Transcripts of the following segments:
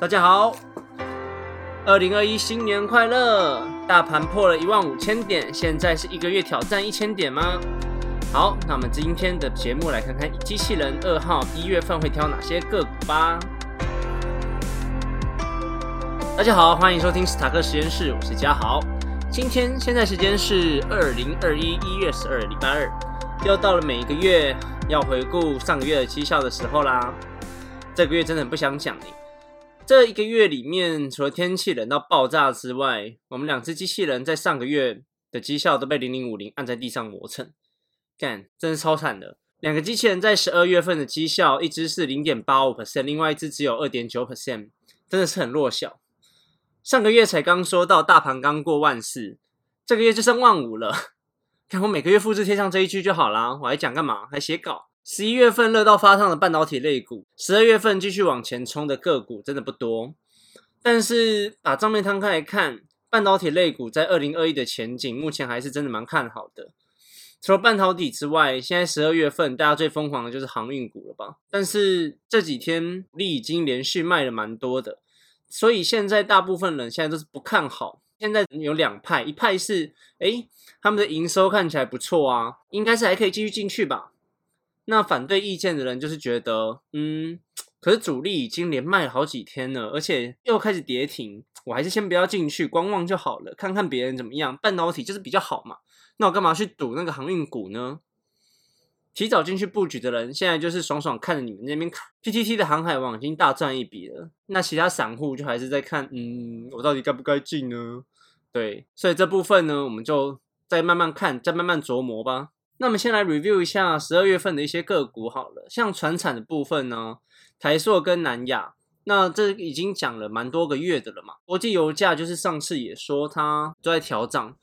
大家好，二零二一新年快乐！大盘破了一万五千点，现在是一个月挑战一千点吗？好，那我们今天的节目来看看机器人二号一月份会挑哪些个股吧。大家好，欢迎收听斯塔克实验室，我是嘉豪。今天现在时间是二零二一一月十二礼拜二，又到了每一个月要回顾上个月的绩效的时候啦。这个月真的很不想讲你。这一个月里面，除了天气冷到爆炸之外，我们两只机器人在上个月的绩效都被零零五零按在地上磨蹭，干，真是超惨的。两个机器人在十二月份的绩效，一只是零点八五 percent，另外一只只有二点九 percent，真的是很弱小。上个月才刚说到大盘刚过万四，这个月就剩万五了。看我每个月复制贴上这一句就好啦，我还讲干嘛？还写稿？十一月份热到发烫的半导体类股，十二月份继续往前冲的个股真的不多。但是把账面摊开来看，半导体类股在二零二一的前景，目前还是真的蛮看好的。除了半导体之外，现在十二月份大家最疯狂的就是航运股了吧？但是这几天利已经连续卖了蛮多的，所以现在大部分人现在都是不看好。现在有两派，一派是哎他们的营收看起来不错啊，应该是还可以继续进去吧。那反对意见的人就是觉得，嗯，可是主力已经连卖好几天了，而且又开始跌停，我还是先不要进去观望就好了，看看别人怎么样。半导体就是比较好嘛，那我干嘛去赌那个航运股呢？提早进去布局的人，现在就是爽爽看着你们那边 PTT 的航海王已经大赚一笔了，那其他散户就还是在看，嗯，我到底该不该进呢？对，所以这部分呢，我们就再慢慢看，再慢慢琢磨吧。那么先来 review 一下十二月份的一些个股好了，像船产的部分呢，台塑跟南亚，那这已经讲了蛮多个月的了嘛。国际油价就是上次也说它都在调涨，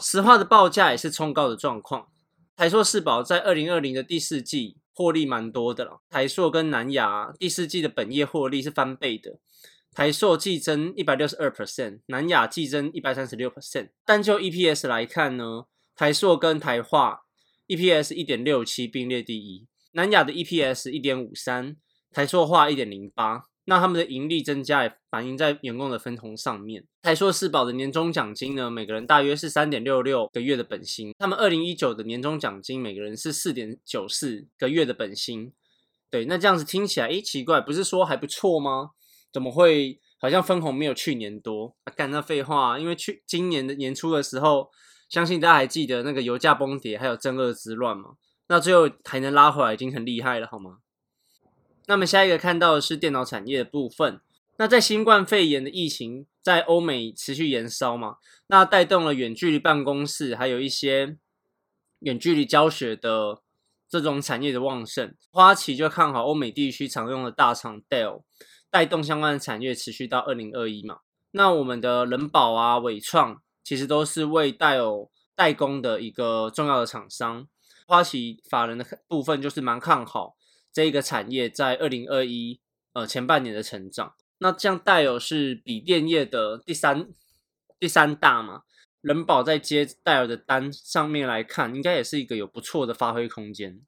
石化的报价也是冲高的状况。台塑四宝在二零二零的第四季获利蛮多的了，台塑跟南亚第四季的本业获利是翻倍的，台塑季增一百六十二 percent，南亚季增一百三十六 percent。单就 EPS 来看呢，台塑跟台化。EPS 一点六七并列第一，南亚的 EPS 一点五三，台塑化一点零八，那他们的盈利增加也反映在员工的分红上面。台塑四宝的年终奖金呢，每个人大约是三点六六个月的本薪，他们二零一九的年终奖金每个人是四点九四个月的本薪。对，那这样子听起来，诶，奇怪，不是说还不错吗？怎么会好像分红没有去年多？干那废话，因为去今年的年初的时候。相信大家还记得那个油价崩跌，还有正恶之乱吗？那最后还能拉回来，已经很厉害了，好吗？那么下一个看到的是电脑产业的部分。那在新冠肺炎的疫情在欧美持续延烧嘛，那带动了远距离办公室，还有一些远距离教学的这种产业的旺盛。花旗就看好欧美地区常用的大厂 Dell，带动相关的产业持续到二零二一嘛。那我们的人保啊、伟创。其实都是为带有代工的一个重要的厂商，花旗法人的部分就是蛮看好这一个产业在二零二一呃前半年的成长。那像戴尔是笔电业的第三第三大嘛，人保在接戴尔的单上面来看，应该也是一个有不错的发挥空间。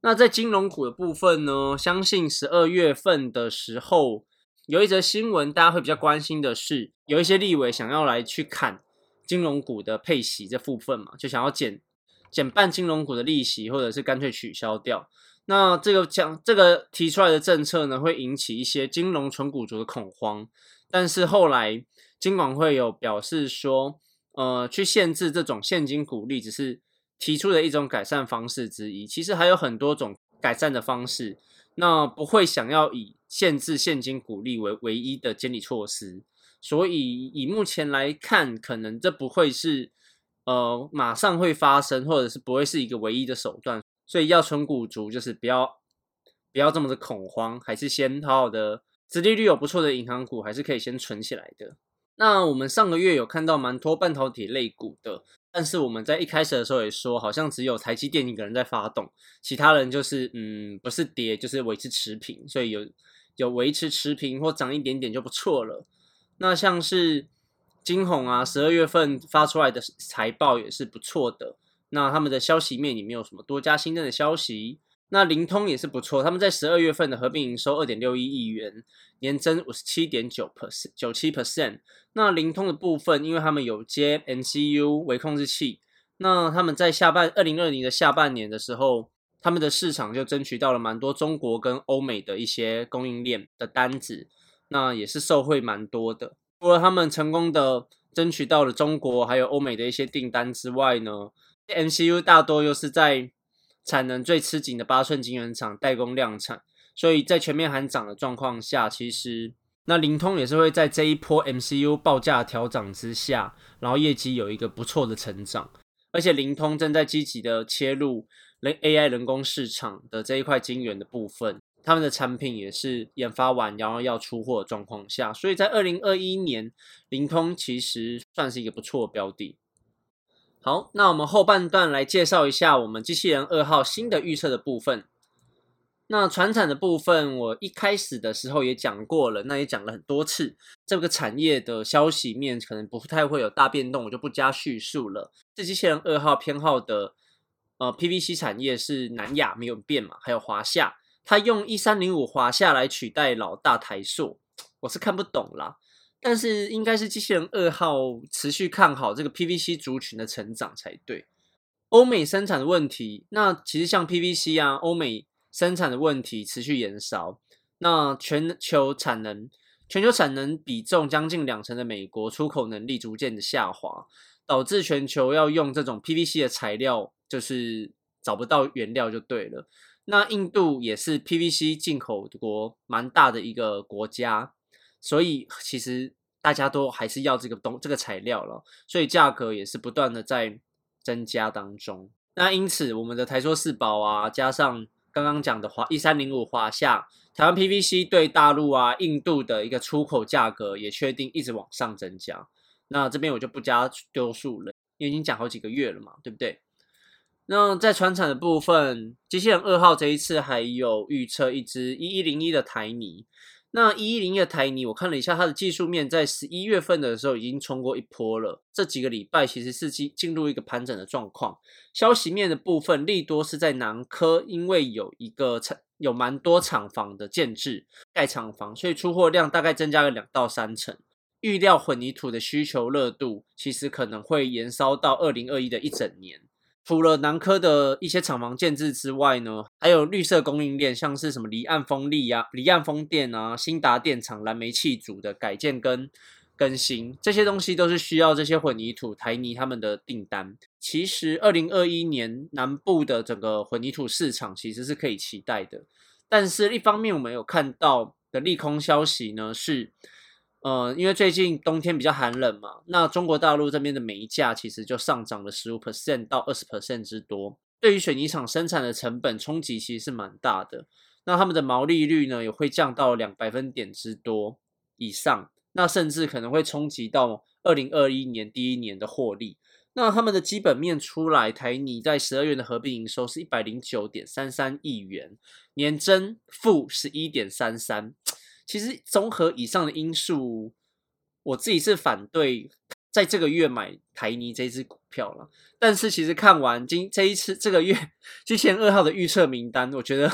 那在金融股的部分呢，相信十二月份的时候。有一则新闻，大家会比较关心的是，有一些立委想要来去砍金融股的配息这部分嘛，就想要减减半金融股的利息，或者是干脆取消掉。那这个讲这个提出来的政策呢，会引起一些金融纯股族的恐慌。但是后来金管会有表示说，呃，去限制这种现金股利，只是提出的一种改善方式之一。其实还有很多种改善的方式。那不会想要以限制现金股利为唯一的监理措施，所以以目前来看，可能这不会是呃马上会发生，或者是不会是一个唯一的手段。所以要存股族，就是不要不要这么的恐慌，还是先好好的，殖利率有不错的银行股，还是可以先存起来的。那我们上个月有看到蛮多半导体类股的。但是我们在一开始的时候也说，好像只有台积电一个人在发动，其他人就是嗯，不是跌就是维持持平，所以有有维持持平或涨一点点就不错了。那像是金鸿啊，十二月份发出来的财报也是不错的。那他们的消息面也没有什么多加新增的消息。那灵通也是不错，他们在十二月份的合并营收二点六一亿元，年增五十七点九 percent 九七 percent。那灵通的部分，因为他们有接 MCU 微控制器，那他们在下半二零二零的下半年的时候，他们的市场就争取到了蛮多中国跟欧美的一些供应链的单子，那也是受惠蛮多的。除了他们成功的争取到了中国还有欧美的一些订单之外呢，MCU 大多又是在产能最吃紧的八寸晶圆厂代工量产，所以在全面喊涨的状况下，其实那灵通也是会在这一波 MCU 报价调涨之下，然后业绩有一个不错的成长，而且灵通正在积极的切入人 AI 人工市场的这一块晶圆的部分，他们的产品也是研发完然后要出货的状况下，所以在二零二一年，灵通其实算是一个不错的标的。好，那我们后半段来介绍一下我们机器人二号新的预测的部分。那船产的部分，我一开始的时候也讲过了，那也讲了很多次。这个产业的消息面可能不太会有大变动，我就不加叙述了。这机器人二号偏好的呃 PVC 产业是南亚没有变嘛，还有华夏，它用一三零五华夏来取代老大台塑，我是看不懂啦。但是应该是机器人二号持续看好这个 PVC 族群的成长才对。欧美生产的问题，那其实像 PVC 啊，欧美生产的问题持续延烧，那全球产能全球产能比重将近两成的美国出口能力逐渐的下滑，导致全球要用这种 PVC 的材料就是找不到原料就对了。那印度也是 PVC 进口国蛮大的一个国家。所以其实大家都还是要这个东这个材料了，所以价格也是不断的在增加当中。那因此我们的台塑四宝啊，加上刚刚讲的华一三零五华夏，台湾 PVC 对大陆啊、印度的一个出口价格也确定一直往上增加。那这边我就不加丢数了，因为已经讲好几个月了嘛，对不对？那在船产的部分，机器人二号这一次还有预测一只一一零一的台泥。那一一零一的台泥，我看了一下它的技术面，在十一月份的时候已经冲过一波了。这几个礼拜其实是进进入一个盘整的状况。消息面的部分，利多是在南科，因为有一个厂有蛮多厂房的建制盖厂房，所以出货量大概增加了两到三成。预料混凝土的需求热度其实可能会延烧到二零二一的一整年。除了南科的一些厂房建制之外呢，还有绿色供应链，像是什么离岸风力呀、离岸风电啊、新达电厂燃煤气组的改建跟更新，这些东西都是需要这些混凝土台泥他们的订单。其实二零二一年南部的整个混凝土市场其实是可以期待的，但是一方面我们有看到的利空消息呢是。呃，因为最近冬天比较寒冷嘛，那中国大陆这边的煤价其实就上涨了十五 percent 到二十 percent 之多，对于水泥厂生产的成本冲击其实是蛮大的。那他们的毛利率呢也会降到两百分点之多以上，那甚至可能会冲击到二零二一年第一年的获利。那他们的基本面出来，台泥在十二月的合并营收是一百零九点三三亿元，年增负十一点三三。其实综合以上的因素，我自己是反对在这个月买台泥这支股票了。但是其实看完今这一次这个月之前二号的预测名单，我觉得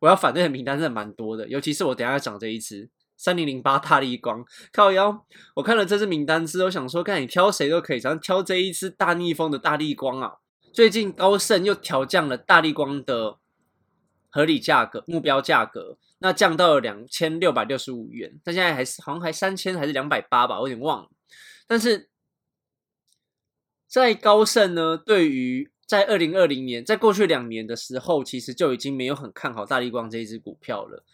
我要反对的名单真的蛮多的。尤其是我等下要讲这一支三零零八大力光靠腰，我看了这支名单之后，想说看你挑谁都可以，想挑这一支大逆风的大力光啊。最近高盛又调降了大力光的合理价格目标价格。那降到了两千六百六十五元，但现在还是好像还三千还是两百八吧，我有点忘了。但是在高盛呢，对于在二零二零年，在过去两年的时候，其实就已经没有很看好大力光这一只股票了。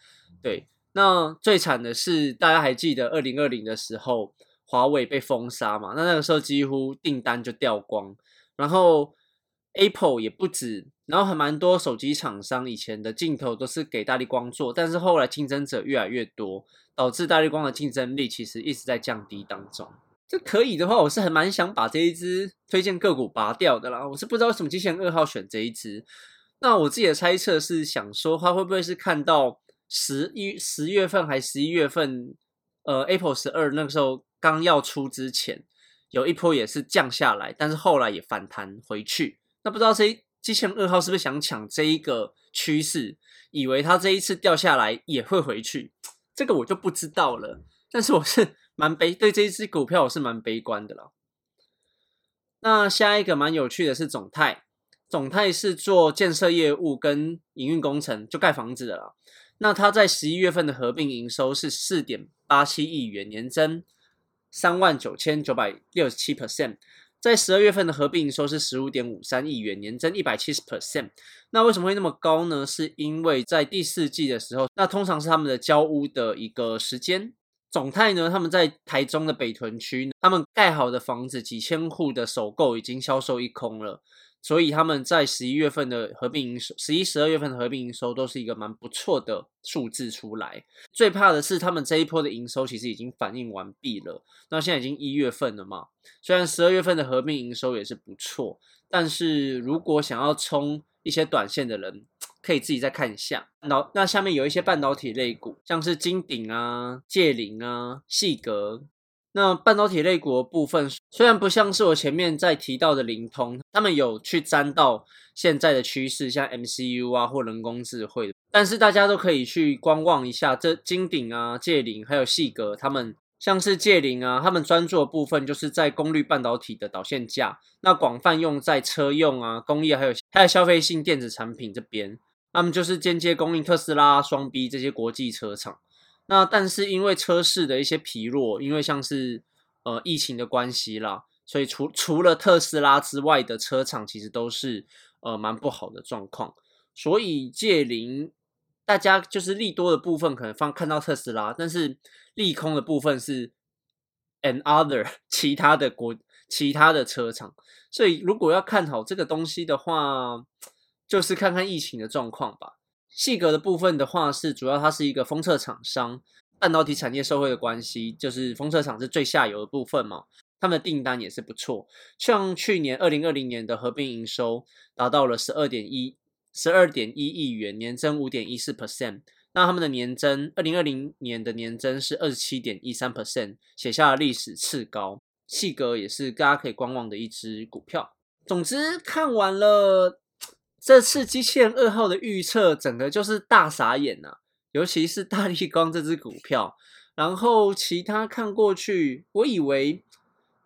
对，那最惨的是，大家还记得二零二零的时候，华为被封杀嘛？那那个时候几乎订单就掉光，然后 Apple 也不止。然后还蛮多手机厂商以前的镜头都是给大力光做，但是后来竞争者越来越多，导致大力光的竞争力其实一直在降低当中。这可以的话，我是很蛮想把这一支推荐个股拔掉的啦。我是不知道为什么机器人二号选这一支。那我自己的猜测是想说，他会不会是看到十一十月份还十一月份，呃，Apple 十二那个时候刚要出之前，有一波也是降下来，但是后来也反弹回去。那不知道谁。机器人二号是不是想抢这一个趋势，以为它这一次掉下来也会回去？这个我就不知道了。但是我是蛮悲对这一只股票我是蛮悲观的了。那下一个蛮有趣的是总泰，总泰是做建设业务跟营运工程，就盖房子的啦。那它在十一月份的合并营收是四点八七亿元，年增三万九千九百六十七 percent。在十二月份的合并营收是十五点五三亿元，年增一百七十 percent。那为什么会那么高呢？是因为在第四季的时候，那通常是他们的交屋的一个时间。总泰呢，他们在台中的北屯区，他们盖好的房子几千户的首购已经销售一空了。所以他们在十一月份的合并营收，十一、十二月份的合并营收都是一个蛮不错的数字出来。最怕的是他们这一波的营收其实已经反映完毕了。那现在已经一月份了嘛，虽然十二月份的合并营收也是不错，但是如果想要冲一些短线的人，可以自己再看一下。那那下面有一些半导体类股，像是金鼎啊、界灵啊、细格。那半导体类股的部分，虽然不像是我前面在提到的灵通，他们有去沾到现在的趋势，像 MCU 啊或人工智慧，但是大家都可以去观望一下这金鼎啊、界灵还有细格，他们像是界灵啊，他们专注的部分就是在功率半导体的导线架，那广泛用在车用啊、工业还有还有消费性电子产品这边，他们就是间接供应特斯拉、双 B 这些国际车厂。那但是因为车市的一些疲弱，因为像是呃疫情的关系啦，所以除除了特斯拉之外的车厂其实都是呃蛮不好的状况。所以借零大家就是利多的部分可能放看到特斯拉，但是利空的部分是 another 其他的国其他的车厂。所以如果要看好这个东西的话，就是看看疫情的状况吧。细格的部分的话，是主要它是一个封测厂商，半导体产业社会的关系，就是封测厂是最下游的部分嘛，他们的订单也是不错，像去年二零二零年的合并营收达到了十二点一十二点一亿元，年增五点一四 percent，那他们的年增二零二零年的年增是二十七点一三 percent，写下了历史次高，细格也是大家可以观望的一只股票。总之看完了。这次机器人二号的预测，整个就是大傻眼呐！尤其是大力光这只股票，然后其他看过去，我以为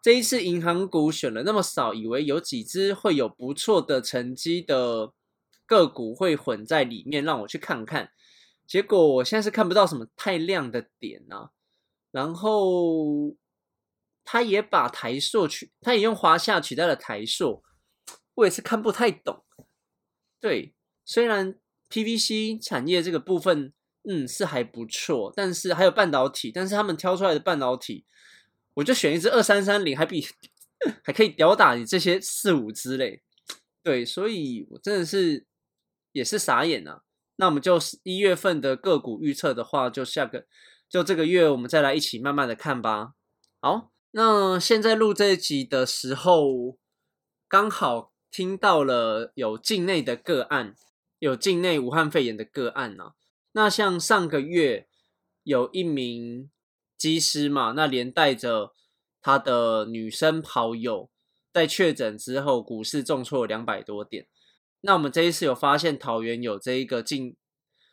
这一次银行股选了那么少，以为有几只会有不错的成绩的个股会混在里面，让我去看看。结果我现在是看不到什么太亮的点啊。然后他也把台硕取，他也用华夏取代了台硕，我也是看不太懂。对，虽然 PVC 产业这个部分，嗯，是还不错，但是还有半导体，但是他们挑出来的半导体，我就选一支二三三零，还比 还可以吊打你这些四五之类。对，所以我真的是也是傻眼啊。那我们就一月份的个股预测的话，就下个就这个月我们再来一起慢慢的看吧。好，那现在录这一集的时候，刚好。听到了有境内的个案，有境内武汉肺炎的个案呢。那像上个月有一名机师嘛，那连带着他的女生好友在确诊之后，股市重挫两百多点。那我们这一次有发现桃园有这一个境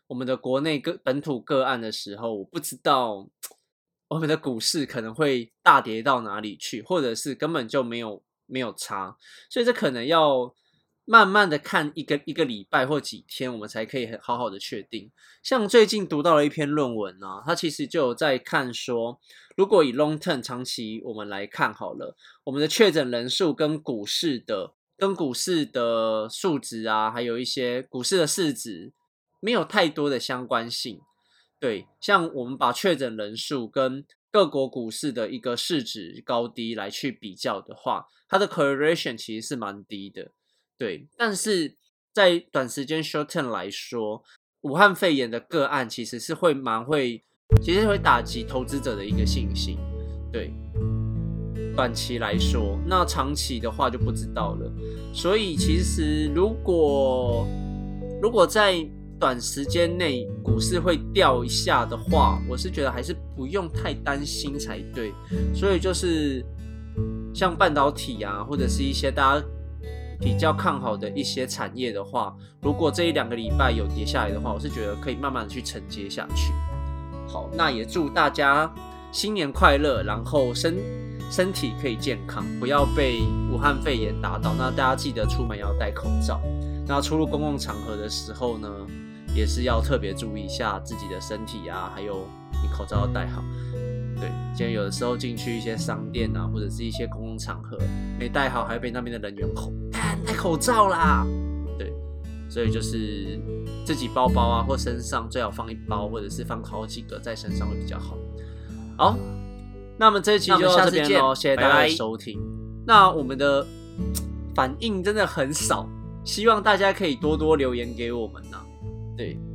我们的国内个本土个案的时候，我不知道 我们的股市可能会大跌到哪里去，或者是根本就没有。没有差，所以这可能要慢慢的看一个一个礼拜或几天，我们才可以很好好的确定。像最近读到了一篇论文啊，它其实就在看说，如果以 long term 长期我们来看好了，我们的确诊人数跟股市的跟股市的数值啊，还有一些股市的市值没有太多的相关性。对，像我们把确诊人数跟各国股市的一个市值高低来去比较的话，它的 correlation 其实是蛮低的，对。但是在短时间 short term 来说，武汉肺炎的个案其实是会蛮会，其实会打击投资者的一个信心，对。短期来说，那长期的话就不知道了。所以其实如果如果在短时间内股市会掉一下的话，我是觉得还是不用太担心才对。所以就是像半导体啊，或者是一些大家比较看好的一些产业的话，如果这一两个礼拜有跌下来的话，我是觉得可以慢慢的去承接下去。好，那也祝大家新年快乐，然后身身体可以健康，不要被武汉肺炎打倒。那大家记得出门要戴口罩，那出入公共场合的时候呢，也是要特别注意一下自己的身体啊，还有你口罩要戴好。对，今天有的时候进去一些商店啊，或者是一些公共场合，没戴好，还会被那边的人员吼，戴口罩啦。对，所以就是自己包包啊或身上最好放一包，或者是放好几个在身上会比较好。好，那么这一期就到这边喽，谢谢大家的收听。那我们的反应真的很少，希望大家可以多多留言给我们呐。对。